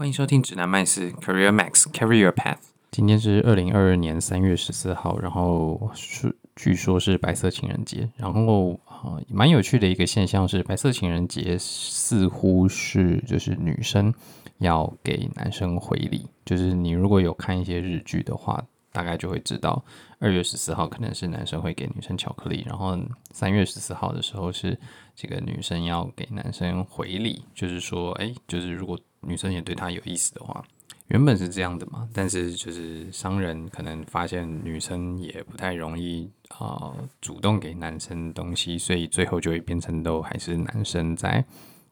欢迎收听指南麦斯 Career Max Carry Your Path。今天是二零二二年三月十四号，然后是据说是白色情人节。然后啊，蛮有趣的一个现象是，白色情人节似乎是就是女生要给男生回礼。就是你如果有看一些日剧的话，大概就会知道，二月十四号可能是男生会给女生巧克力，然后三月十四号的时候是这个女生要给男生回礼，就是说，哎，就是如果女生也对他有意思的话，原本是这样的嘛，但是就是商人可能发现女生也不太容易啊、呃、主动给男生东西，所以最后就会变成都还是男生在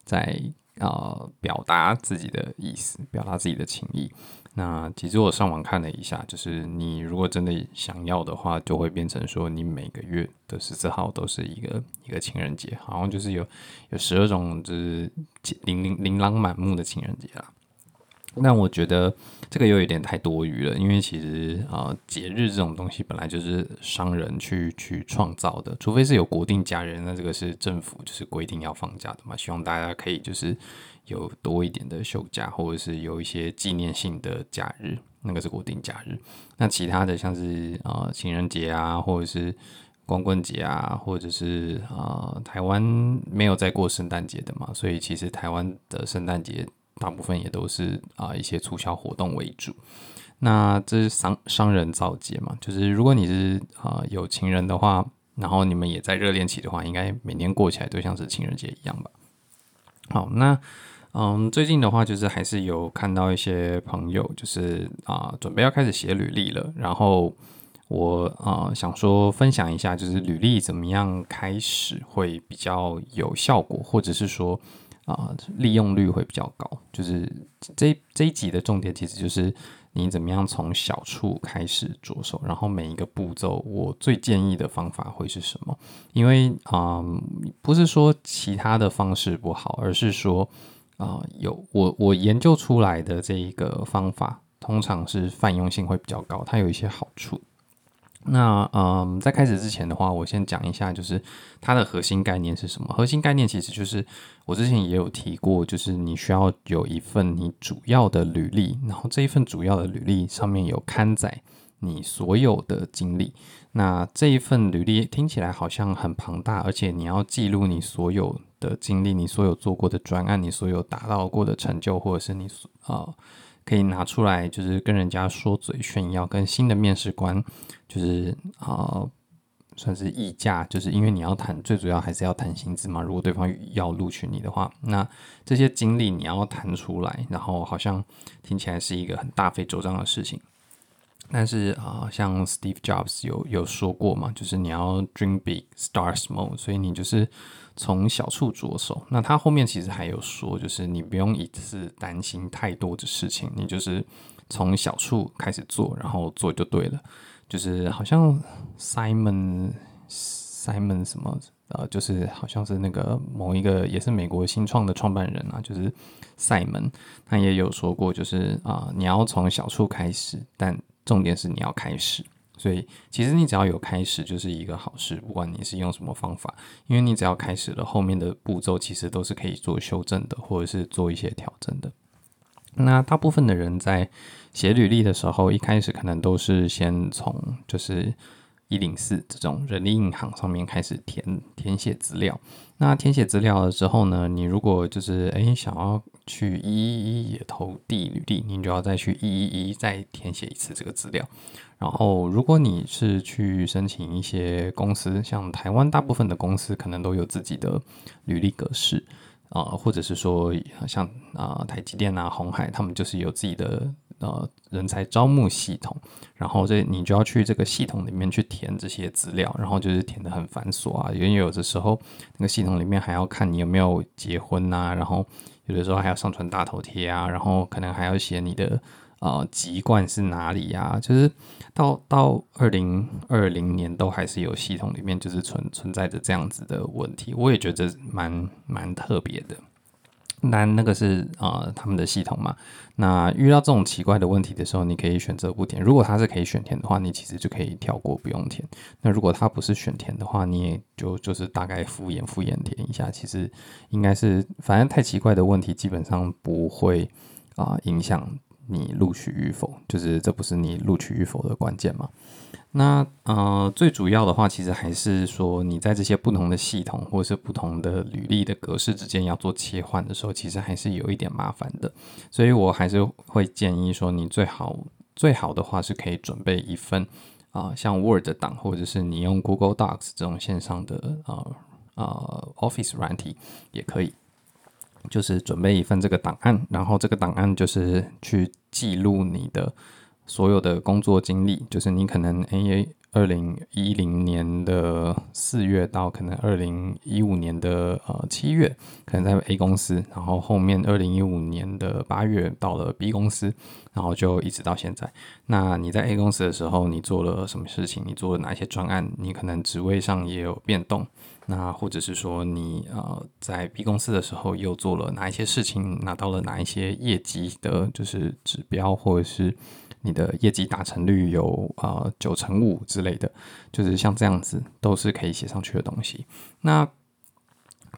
在啊、呃、表达自己的意思，表达自己的情意。那其实我上网看了一下，就是你如果真的想要的话，就会变成说你每个月的十四号都是一个一个情人节，好像就是有有十二种就是琳琳琳琅满目的情人节啊。那我觉得这个又有点太多余了，因为其实啊节日这种东西本来就是商人去去创造的，除非是有国定假日，那这个是政府就是规定要放假的嘛，希望大家可以就是。有多一点的休假，或者是有一些纪念性的假日，那个是国定假日。那其他的像是啊、情人节啊，或者是光棍节啊，或者是啊、台湾没有在过圣诞节的嘛，所以其实台湾的圣诞节大部分也都是啊、一些促销活动为主。那这是商商人造节嘛，就是如果你是啊、有情人的话，然后你们也在热恋期的话，应该每年过起来都像是情人节一样吧。好，那。嗯，最近的话就是还是有看到一些朋友，就是啊、准备要开始写履历了。然后我啊、想说分享一下，就是履历怎么样开始会比较有效果，或者是说啊、利用率会比较高。就是这这一集的重点其实就是你怎么样从小处开始着手，然后每一个步骤，我最建议的方法会是什么？因为啊、不是说其他的方式不好，而是说。啊、有我我研究出来的这一个方法，通常是泛用性会比较高，它有一些好处。那嗯，在开始之前的话，我先讲一下，就是它的核心概念是什么？核心概念其实就是我之前也有提过，就是你需要有一份你主要的履历，然后这一份主要的履历上面有刊载你所有的经历。那这一份履历听起来好像很庞大，而且你要记录你所有的经历，你所有做过的专案，你所有达到过的成就，或者是你啊、呃、可以拿出来，就是跟人家说嘴炫耀，跟新的面试官就是啊、算是溢价，就是因为你要谈，最主要还是要谈薪资嘛。如果对方要录取你的话，那这些经历你要谈出来，然后好像听起来是一个很大费周章的事情。但是啊、像 Steve Jobs 有有说过嘛，就是你要 dream big, start small，所以你就是从小处着手。那他后面其实还有说，就是你不用一次担心太多的事情，你就是从小处开始做，然后做就对了。就是好像 Simon Simon 什么呃，就是好像是那个某一个也是美国新创的创办人啊，就是赛门，他也有说过，就是啊、你要从小处开始，但重点是你要开始，所以其实你只要有开始就是一个好事，不管你是用什么方法，因为你只要开始了，后面的步骤其实都是可以做修正的，或者是做一些调整的。那大部分的人在写履历的时候，一开始可能都是先从就是。一零四这种人力银行上面开始填填写资料，那填写资料了之后呢，你如果就是诶想要去一一一也投递履历，你就要再去一一一再填写一次这个资料。然后如果你是去申请一些公司，像台湾大部分的公司可能都有自己的履历格式啊，或者是说像啊台积电啊、鸿海，他们就是有自己的。呃，人才招募系统，然后这你就要去这个系统里面去填这些资料，然后就是填的很繁琐啊，因为有的时候那个系统里面还要看你有没有结婚啊，然后有的时候还要上传大头贴啊，然后可能还要写你的呃籍贯是哪里呀，就是到到二零二零年都还是有系统里面就是存存在着这样子的问题，我也觉得蛮蛮特别的。那那个是啊、他们的系统嘛。那遇到这种奇怪的问题的时候，你可以选择不填。如果它是可以选填的话，你其实就可以跳过，不用填。那如果它不是选填的话，你也就就是大概敷衍敷衍填一下。其实应该是，反正太奇怪的问题基本上不会啊、影响你录取与否，就是这不是你录取与否的关键嘛。那呃，最主要的话，其实还是说你在这些不同的系统或者是不同的履历的格式之间要做切换的时候，其实还是有一点麻烦的。所以我还是会建议说，你最好最好的话是可以准备一份啊、像 Word 档，或者是你用 Google Docs 这种线上的啊啊、呃呃、Office 软体也可以，就是准备一份这个档案，然后这个档案就是去记录你的。所有的工作经历，就是你可能 A 二零一零年的四月到可能二零一五年的呃七月，可能在 A 公司，然后后面二零一五年的八月到了 B 公司，然后就一直到现在。那你在 A 公司的时候，你做了什么事情？你做了哪些专案？你可能职位上也有变动。那或者是说你呃在 B 公司的时候又做了哪一些事情？拿到了哪一些业绩的，就是指标或者是。你的业绩达成率有啊九成五之类的，就是像这样子都是可以写上去的东西。那、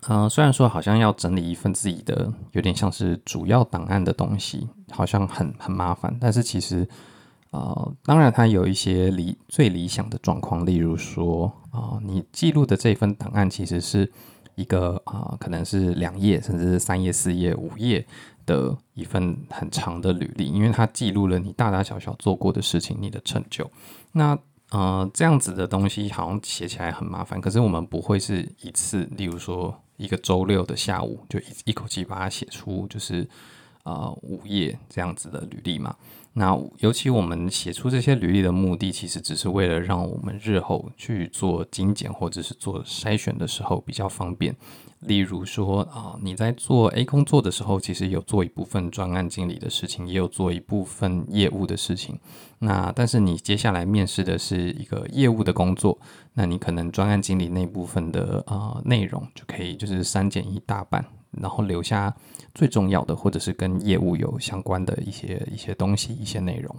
呃，虽然说好像要整理一份自己的有点像是主要档案的东西，好像很很麻烦，但是其实呃，当然它有一些理最理想的状况，例如说啊、你记录的这份档案其实是一个啊、可能是两页，甚至是三页、四页、五页。的一份很长的履历，因为它记录了你大大小小做过的事情，你的成就。那呃，这样子的东西好像写起来很麻烦，可是我们不会是一次，例如说一个周六的下午就一一口气把它写出，就是呃五页这样子的履历嘛。那尤其我们写出这些履历的目的，其实只是为了让我们日后去做精简或者是做筛选的时候比较方便。例如说啊，你在做 A 工作的时候，其实有做一部分专案经理的事情，也有做一部分业务的事情。那但是你接下来面试的是一个业务的工作，那你可能专案经理那部分的啊内容就可以就是删减一大半，然后留下最重要的或者是跟业务有相关的一些一些东西、一些内容。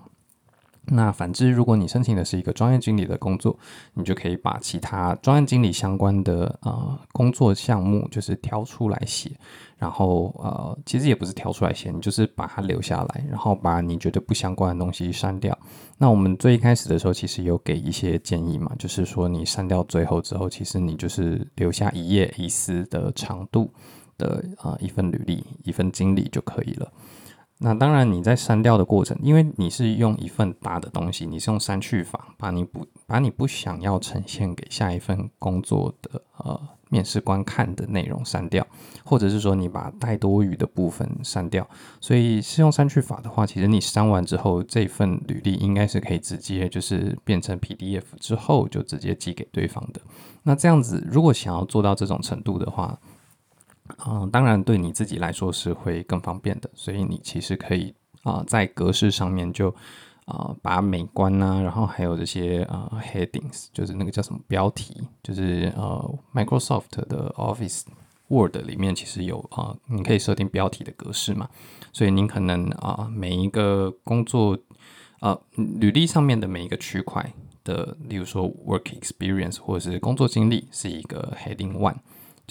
那反之，如果你申请的是一个专业经理的工作，你就可以把其他专业经理相关的呃工作项目，就是挑出来写，然后呃，其实也不是挑出来写，你就是把它留下来，然后把你觉得不相关的东西删掉。那我们最一开始的时候，其实有给一些建议嘛，就是说你删掉最后之后，其实你就是留下一页一丝的长度的啊、一份履历，一份经历就可以了。那当然，你在删掉的过程，因为你是用一份大的东西，你是用删去法，把你不把你不想要呈现给下一份工作的呃面试官看的内容删掉，或者是说你把带多余的部分删掉。所以是用删去法的话，其实你删完之后，这份履历应该是可以直接就是变成 PDF 之后就直接寄给对方的。那这样子，如果想要做到这种程度的话，嗯，当然对你自己来说是会更方便的，所以你其实可以啊、在格式上面就啊、把美观啊，然后还有这些啊、headings，就是那个叫什么标题，就是呃 Microsoft 的 Office Word 里面其实有啊、你可以设定标题的格式嘛，所以您可能啊、每一个工作呃履历上面的每一个区块的，例如说 Work Experience 或者是工作经历是一个 Heading One。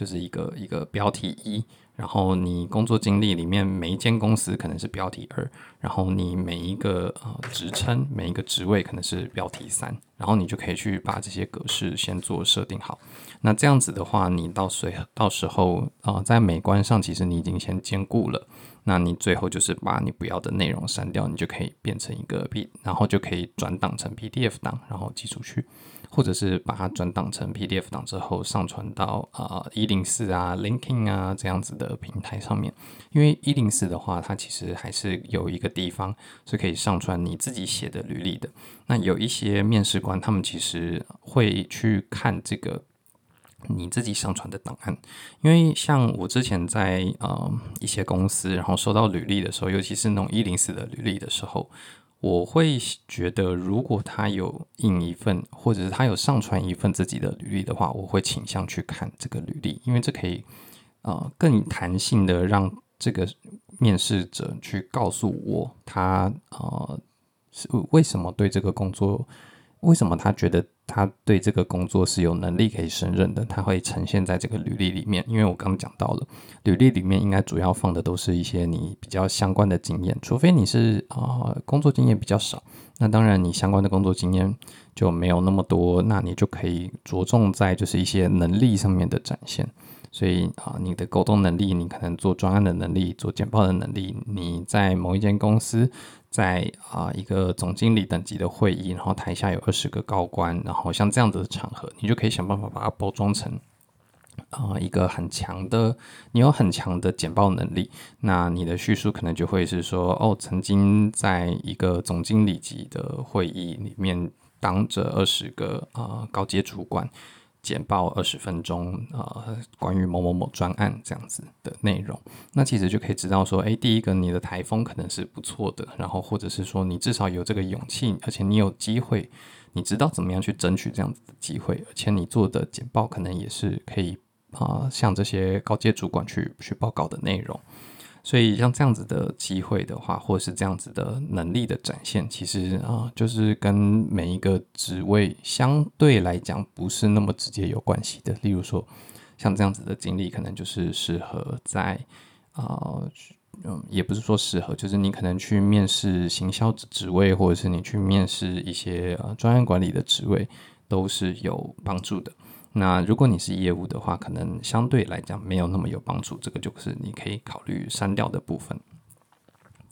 就是一个一个标题一，然后你工作经历里面每一间公司可能是标题二，然后你每一个呃职称每一个职位可能是标题三，然后你就可以去把这些格式先做设定好。那这样子的话，你到随到时候啊、在美观上其实你已经先兼顾了，那你最后就是把你不要的内容删掉，你就可以变成一个 P，然后就可以转档成 PDF 档，然后寄出去。或者是把它转档成 PDF 档之后上传到啊一零四啊 LinkedIn 啊这样子的平台上面，因为一零四的话，它其实还是有一个地方是可以上传你自己写的履历的。那有一些面试官他们其实会去看这个你自己上传的档案，因为像我之前在呃一些公司，然后收到履历的时候，尤其是那种一零四的履历的时候。我会觉得，如果他有印一份，或者是他有上传一份自己的履历的话，我会倾向去看这个履历，因为这可以呃更弹性的让这个面试者去告诉我他呃是为什么对这个工作，为什么他觉得他对这个工作是有能力可以胜任的，他会呈现在这个履历里面。因为我刚刚讲到了，履历里面应该主要放的都是一些你比较相关的经验，除非你是啊、工作经验比较少，那当然你相关的工作经验就没有那么多，那你就可以着重在就是一些能力上面的展现。所以啊，你的沟通能力，你可能做专案的能力，做简报的能力，你在某一间公司，在啊一个总经理等级的会议，然后台下有二十个高官，然后像这样子的场合，你就可以想办法把它包装成啊一个很强的，你有很强的简报能力，那你的叙述可能就会是说，哦，曾经在一个总经理级的会议里面，当着二十个啊高阶主管。简报二十分钟，呃，关于某某某专案这样子的内容，那其实就可以知道说，诶，第一个你的台风可能是不错的，然后或者是说你至少有这个勇气，而且你有机会，你知道怎么样去争取这样子的机会，而且你做的简报可能也是可以啊，向这些高阶主管去去报告的内容。所以像这样子的机会的话，或者是这样子的能力的展现，其实啊，就是跟每一个职位相对来讲不是那么直接有关系的。例如说，像这样子的经历，可能就是适合在啊，嗯，也不是说适合，就是你可能去面试行销职位，或者是你去面试一些呃专业管理的职位，都是有帮助的。那如果你是业务的话，可能相对来讲没有那么有帮助，这个就是你可以考虑删掉的部分。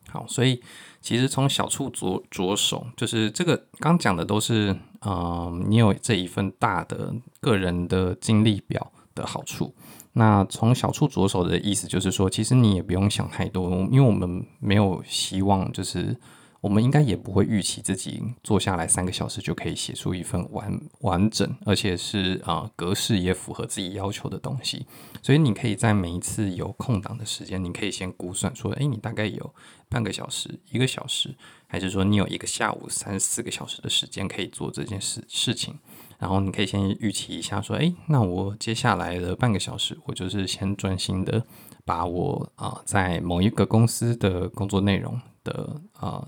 好，所以其实从小处着着手，就是这个刚讲的都是，嗯、你有这一份大的个人的经历表的好处。那从小处着手的意思就是说，其实你也不用想太多，因为我们没有希望就是。我们应该也不会预期自己坐下来三个小时就可以写出一份完完整，而且是啊、格式也符合自己要求的东西。所以你可以在每一次有空档的时间，你可以先估算说，诶，你大概有半个小时、一个小时，还是说你有一个下午三四个小时的时间可以做这件事事情。然后你可以先预期一下说，诶，那我接下来的半个小时，我就是先专心的把我啊、在某一个公司的工作内容的啊。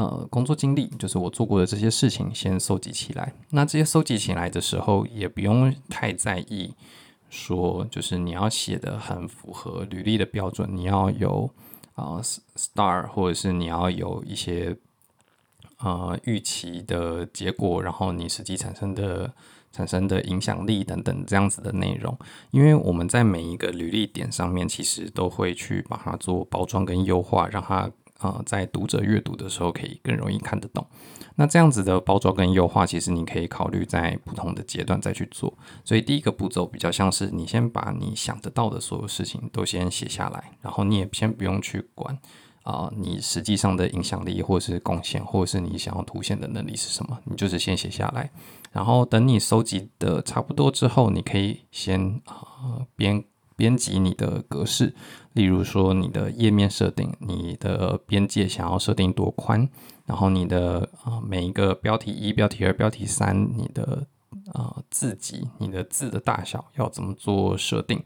呃，工作经历就是我做过的这些事情，先收集起来。那这些收集起来的时候，也不用太在意，说就是你要写的很符合履历的标准，你要有啊、star，或者是你要有一些呃预期的结果，然后你实际产生的产生的影响力等等这样子的内容。因为我们在每一个履历点上面，其实都会去把它做包装跟优化，让它。啊、在读者阅读的时候可以更容易看得懂。那这样子的包装跟优化，其实你可以考虑在不同的阶段再去做。所以第一个步骤比较像是你先把你想得到的所有事情都先写下来，然后你也先不用去管啊、你实际上的影响力或是贡献，或者是你想要凸显的能力是什么，你就是先写下来。然后等你收集的差不多之后，你可以先啊编。编辑你的格式，例如说你的页面设定，你的边界想要设定多宽，然后你的啊每一个标题一、标题二、标题三，你的啊字级，你的字的大小要怎么做设定？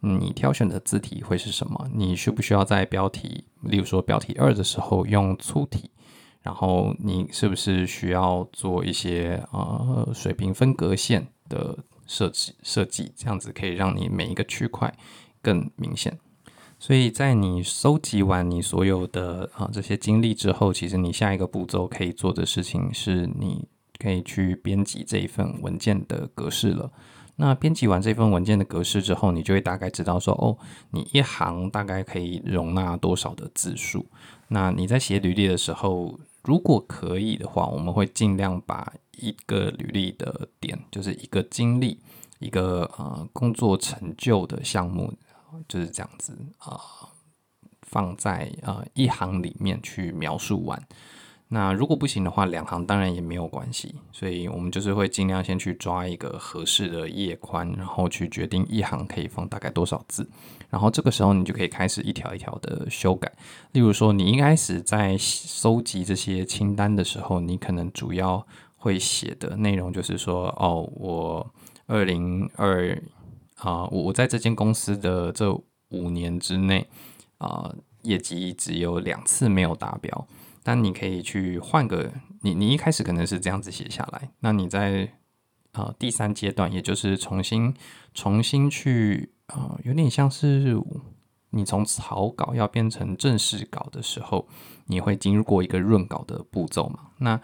你挑选的字体会是什么？你需不需要在标题，例如说标题二的时候用粗体？然后你是不是需要做一些啊水平分隔线的？设计设计这样子可以让你每一个区块更明显。所以在你收集完你所有的啊这些经历之后，其实你下一个步骤可以做的事情是，你可以去编辑这一份文件的格式了。那编辑完这份文件的格式之后，你就会大概知道说，哦，你一行大概可以容纳多少的字数。那你在写履历的时候，如果可以的话，我们会尽量把一个履历的点，就是一个经历，一个呃工作成就的项目，就是这样子啊、放在呃一行里面去描述完。那如果不行的话，两行当然也没有关系，所以我们就是会尽量先去抓一个合适的页宽，然后去决定一行可以放大概多少字，然后这个时候你就可以开始一条一条的修改。例如说，你一开始在收集这些清单的时候，你可能主要会写的内容就是说，哦，我二零二啊，我我在这间公司的这五年之内啊，业绩只有两次没有达标。但你可以去换个，你你一开始可能是这样子写下来，那你在呃第三阶段，也就是重新重新去呃，有点像是你从草稿要变成正式稿的时候，你会经过一个润稿的步骤嘛？那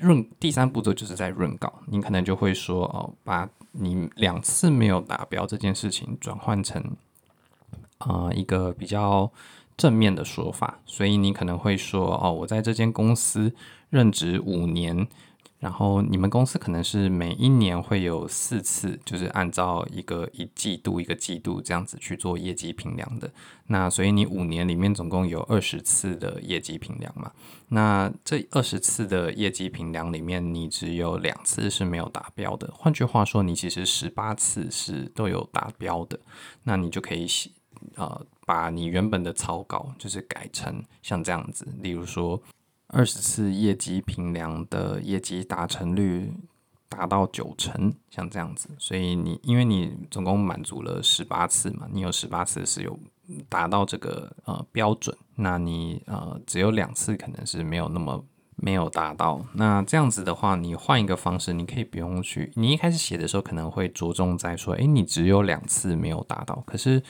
润第三步骤就是在润稿，你可能就会说哦，把你两次没有达标这件事情转换成啊、一个比较正面的说法，所以你可能会说哦，我在这间公司任职五年。然后你们公司可能是每一年会有四次，就是按照一个一季度一个季度这样子去做业绩评量的。那所以你五年里面总共有二十次的业绩评量嘛？那这二十次的业绩评量里面，你只有两次是没有达标的。换句话说，你其实十八次是都有达标的。那你就可以写呃，把你原本的草稿就是改成像这样子，例如说。二十次业绩评量的业绩达成率达到九成，像这样子，所以你因为你总共满足了十八次嘛，你有十八次是有达到这个呃标准，那你呃只有两次可能是没有那么没有达到，那这样子的话，你换一个方式，你可以不用去，你一开始写的时候可能会着重在说，诶，你只有两次没有达到，可是。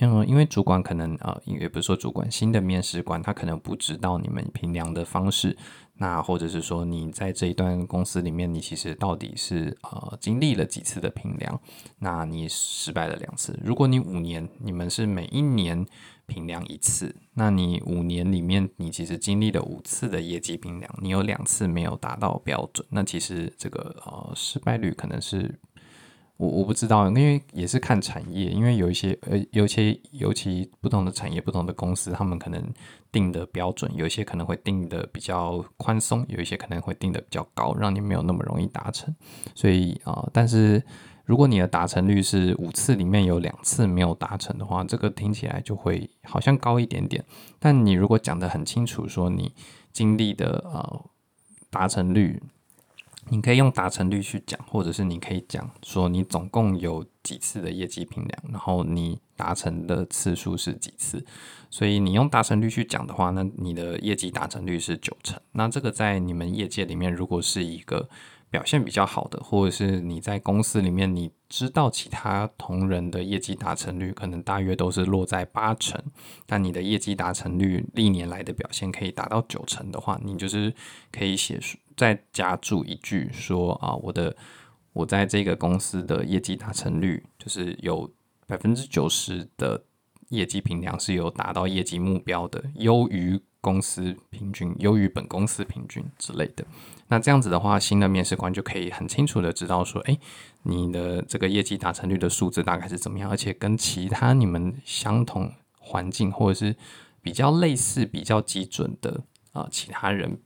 嗯，因为主管可能呃，也不是说主管，新的面试官他可能不知道你们评量的方式，那或者是说你在这一段公司里面，你其实到底是呃经历了几次的评量，那你失败了两次。如果你五年，你们是每一年评量一次，那你五年里面你其实经历了五次的业绩评量，你有两次没有达到标准，那其实这个呃失败率可能是。我我不知道，因为也是看产业，因为有一些呃，尤其尤其不同的产业、不同的公司，他们可能定的标准，有一些可能会定的比较宽松，有一些可能会定的比较高，让你没有那么容易达成。所以啊、但是如果你的达成率是五次里面有两次没有达成的话，这个听起来就会好像高一点点。但你如果讲得很清楚，说你经历的呃达成率。你可以用达成率去讲，或者是你可以讲说你总共有几次的业绩评量，然后你达成的次数是几次。所以你用达成率去讲的话，那你的业绩达成率是九成。那这个在你们业界里面，如果是一个表现比较好的，或者是你在公司里面你知道其他同仁的业绩达成率可能大约都是落在八成，但你的业绩达成率历年来的表现可以达到九成的话，你就是可以写再加注一句说啊，我的我在这个公司的业绩达成率就是有百分之九十的业绩评量是有达到业绩目标的，优于公司平均，优于本公司平均之类的。那这样子的话，新的面试官就可以很清楚的知道说，哎，你的这个业绩达成率的数字大概是怎么样，而且跟其他你们相同环境或者是比较类似、比较基准的啊、其他人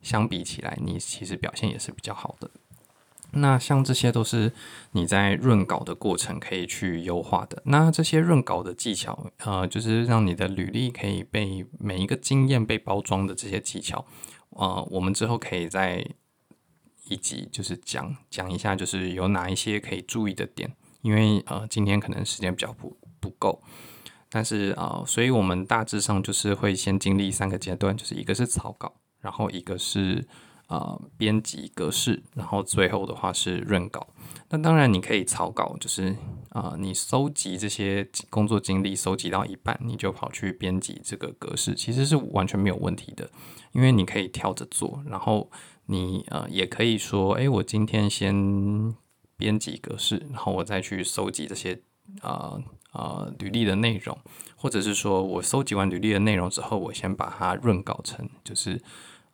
相比起来，你其实表现也是比较好的。那像这些都是你在润稿的过程可以去优化的。那这些润稿的技巧，呃，就是让你的履历可以被每一个经验被包装的这些技巧，呃，我们之后可以在一集就是讲讲一下，就是有哪一些可以注意的点。因为呃，今天可能时间比较不不够，但是呃，所以我们大致上就是会先经历三个阶段，就是一个是草稿，然后一个是。呃，编辑格式，然后最后的话是润稿。那当然，你可以草稿，就是啊、你收集这些工作经历，收集到一半，你就跑去编辑这个格式，其实是完全没有问题的，因为你可以跳着做。然后你呃，也可以说，哎，我今天先编辑格式，然后我再去收集这些呃呃履历的内容，或者是说我收集完履历的内容之后，我先把它润稿成就是。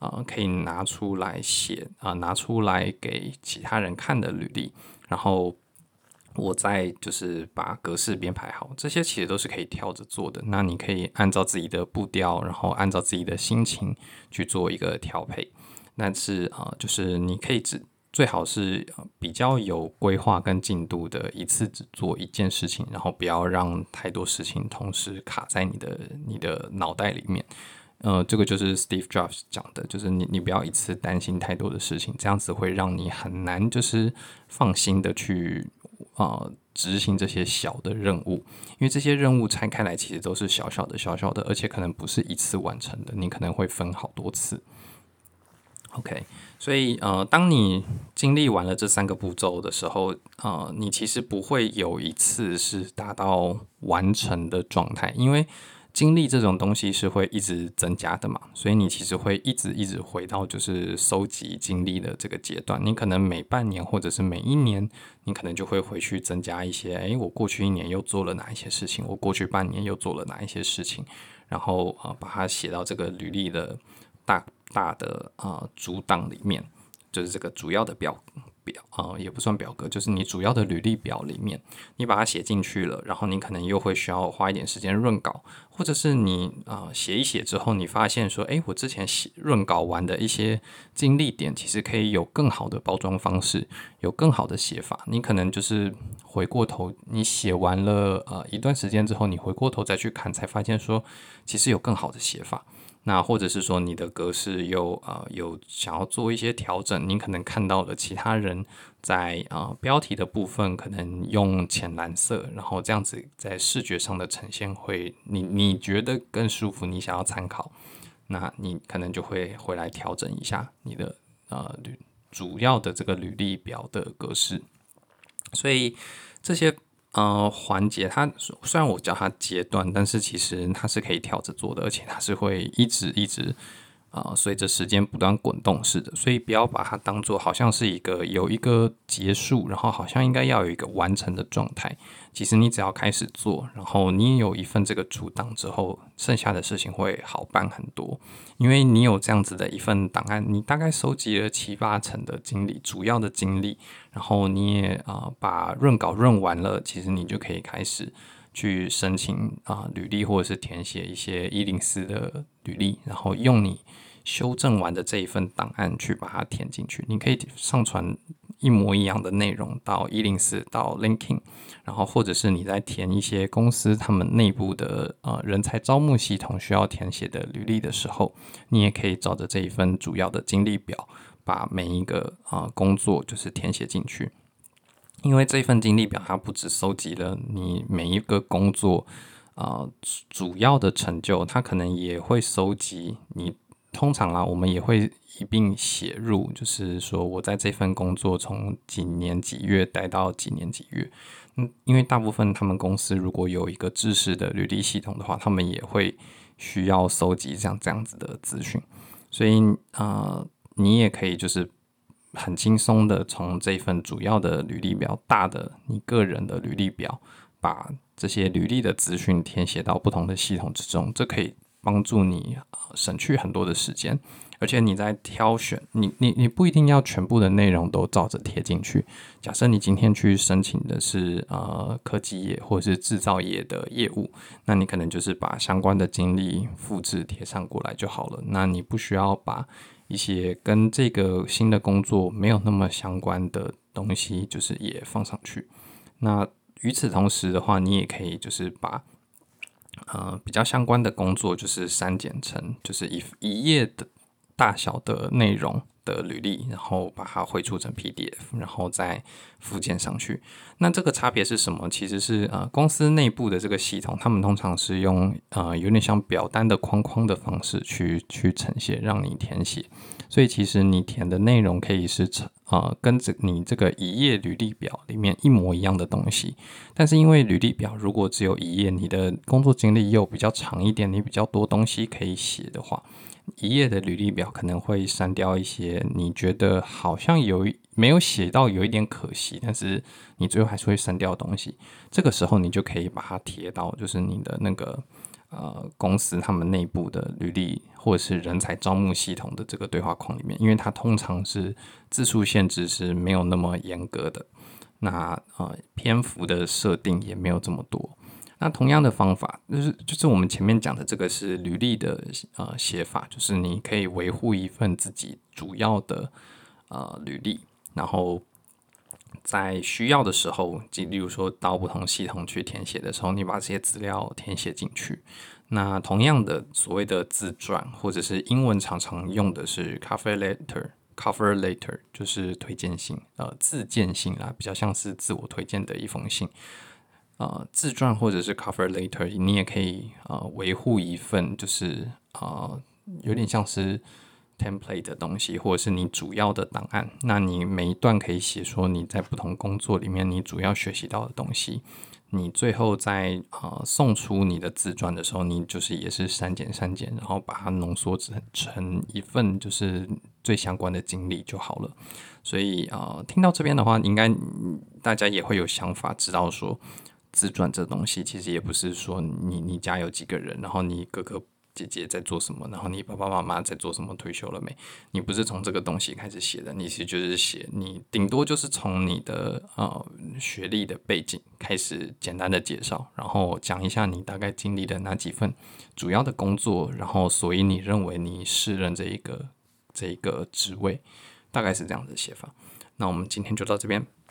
啊、可以拿出来写啊、拿出来给其他人看的履历，然后我再就是把格式编排好，这些其实都是可以跳着做的。那你可以按照自己的步调，然后按照自己的心情去做一个调配。但是啊、就是你可以只最好是比较有规划跟进度的，一次只做一件事情，然后不要让太多事情同时卡在你的你的脑袋里面。呃，这个就是 Steve Jobs 讲的，就是你你不要一次担心太多的事情，这样子会让你很难就是放心的去呃执行这些小的任务，因为这些任务拆开来其实都是小小的小小的，而且可能不是一次完成的，你可能会分好多次。OK，所以呃，当你经历完了这三个步骤的时候，呃，你其实不会有一次是达到完成的状态，因为经历这种东西是会一直增加的嘛，所以你其实会一直一直回到就是收集经历的这个阶段。你可能每半年或者是每一年，你可能就会回去增加一些，诶，我过去一年又做了哪一些事情，我过去半年又做了哪一些事情，然后呃，把它写到这个履历的大。大的呃主档里面，就是这个主要的表表啊、也不算表格，就是你主要的履历表里面，你把它写进去了，然后你可能又会需要花一点时间润稿，或者是你啊、写一写之后，你发现说，诶，我之前写润稿完的一些经历点，其实可以有更好的包装方式，有更好的写法。你可能就是回过头，你写完了呃一段时间之后，你回过头再去看，才发现说，其实有更好的写法。那或者是说你的格式又呃有想要做一些调整，你可能看到了其他人在呃标题的部分可能用浅蓝色，然后这样子在视觉上的呈现会你你觉得更舒服，你想要参考，那你可能就会回来调整一下你的呃主要的这个履历表的格式，所以这些。呃，环节它虽然我叫它阶段，但是其实它是可以跳着做的，而且它是会一直一直。啊，随着时间不断滚动似的，所以不要把它当做好像是一个有一个结束，然后好像应该要有一个完成的状态。其实你只要开始做，然后你有一份这个主档之后，剩下的事情会好办很多，因为你有这样子的一份档案，你大概收集了七八成的经历，主要的经历，然后你也啊、把润稿润完了，其实你就可以开始。去申请啊、履历，或者是填写一些一零四的履历，然后用你修正完的这一份档案去把它填进去。你可以上传一模一样的内容到一零四到 Linking，然后或者是你在填一些公司他们内部的呃人才招募系统需要填写的履历的时候，你也可以照着这一份主要的经历表，把每一个啊、工作就是填写进去。因为这份经历表，它不只收集了你每一个工作啊、主要的成就，它可能也会收集你。通常啊，我们也会一并写入，就是说我在这份工作从几年几月待到几年几月。嗯，因为大部分他们公司如果有一个制式的履历系统的话，他们也会需要收集像这样子的资讯。所以啊、你也可以就是。很轻松的从这份主要的履历表，大的你个人的履历表，把这些履历的资讯填写到不同的系统之中，这可以帮助你省去很多的时间。而且你在挑选，你你你不一定要全部的内容都照着贴进去。假设你今天去申请的是呃科技业或者是制造业的业务，那你可能就是把相关的经历复制贴上过来就好了。那你不需要把。一些跟这个新的工作没有那么相关的东西，就是也放上去。那与此同时的话，你也可以就是把呃比较相关的工作，就是删减成就是一一页的大小的内容的履历，然后把它汇出成 PDF，然后再附件上去。那这个差别是什么？其实是呃公司内部的这个系统，他们通常是用呃有点像表单的框框的方式去去呈现，让你填写。所以其实你填的内容可以是呃跟着你这个一页履历表里面一模一样的东西。但是因为履历表如果只有一页，你的工作经历又比较长一点，你比较多东西可以写的话。一页的履历表可能会删掉一些你觉得好像有没有写到有一点可惜，但是你最后还是会删掉东西。这个时候你就可以把它贴到就是你的那个呃公司他们内部的履历或者是人才招募系统的这个对话框里面，因为它通常是字数限制是没有那么严格的，那呃篇幅的设定也没有这么多。那同样的方法，就是就是我们前面讲的这个是履历的呃写法，就是你可以维护一份自己主要的呃履历，然后在需要的时候，即例如说到不同系统去填写的时候，你把这些资料填写进去。那同样的所谓的自传，或者是英文常常用的是 cover letter，cover letter 就是推荐信，呃自荐信啦，比较像是自我推荐的一封信。呃，自传或者是 cover letter，你也可以呃维护一份，就是呃有点像是 template 的东西，或者是你主要的档案。那你每一段可以写说你在不同工作里面你主要学习到的东西。你最后在呃送出你的自传的时候，你就是也是删减删减，然后把它浓缩成成一份就是最相关的经历就好了。所以啊、呃，听到这边的话，应该大家也会有想法，知道说自传这东西其实也不是说你你家有几个人，然后你哥哥。姐姐在做什么？然后你爸爸妈妈在做什么？退休了没？你不是从这个东西开始写的，你其实就是写你顶多就是从你的呃学历的背景开始简单的介绍，然后讲一下你大概经历的哪几份主要的工作，然后所以你认为你适任这一个这一个职位，大概是这样的写法。那我们今天就到这边。